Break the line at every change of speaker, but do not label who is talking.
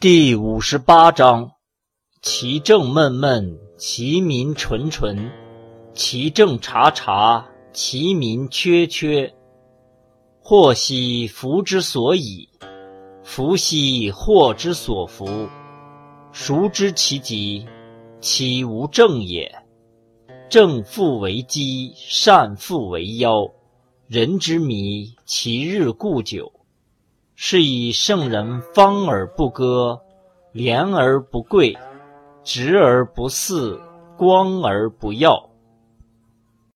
第五十八章：其政闷闷，其民淳淳；其政察察，其民缺缺。祸兮福之所倚，福兮祸之所伏。孰知其极？其无正也。正复为基，善复为妖。人之迷，其日固久。是以圣人方而不割，廉而不贵，直而不肆，光而不耀。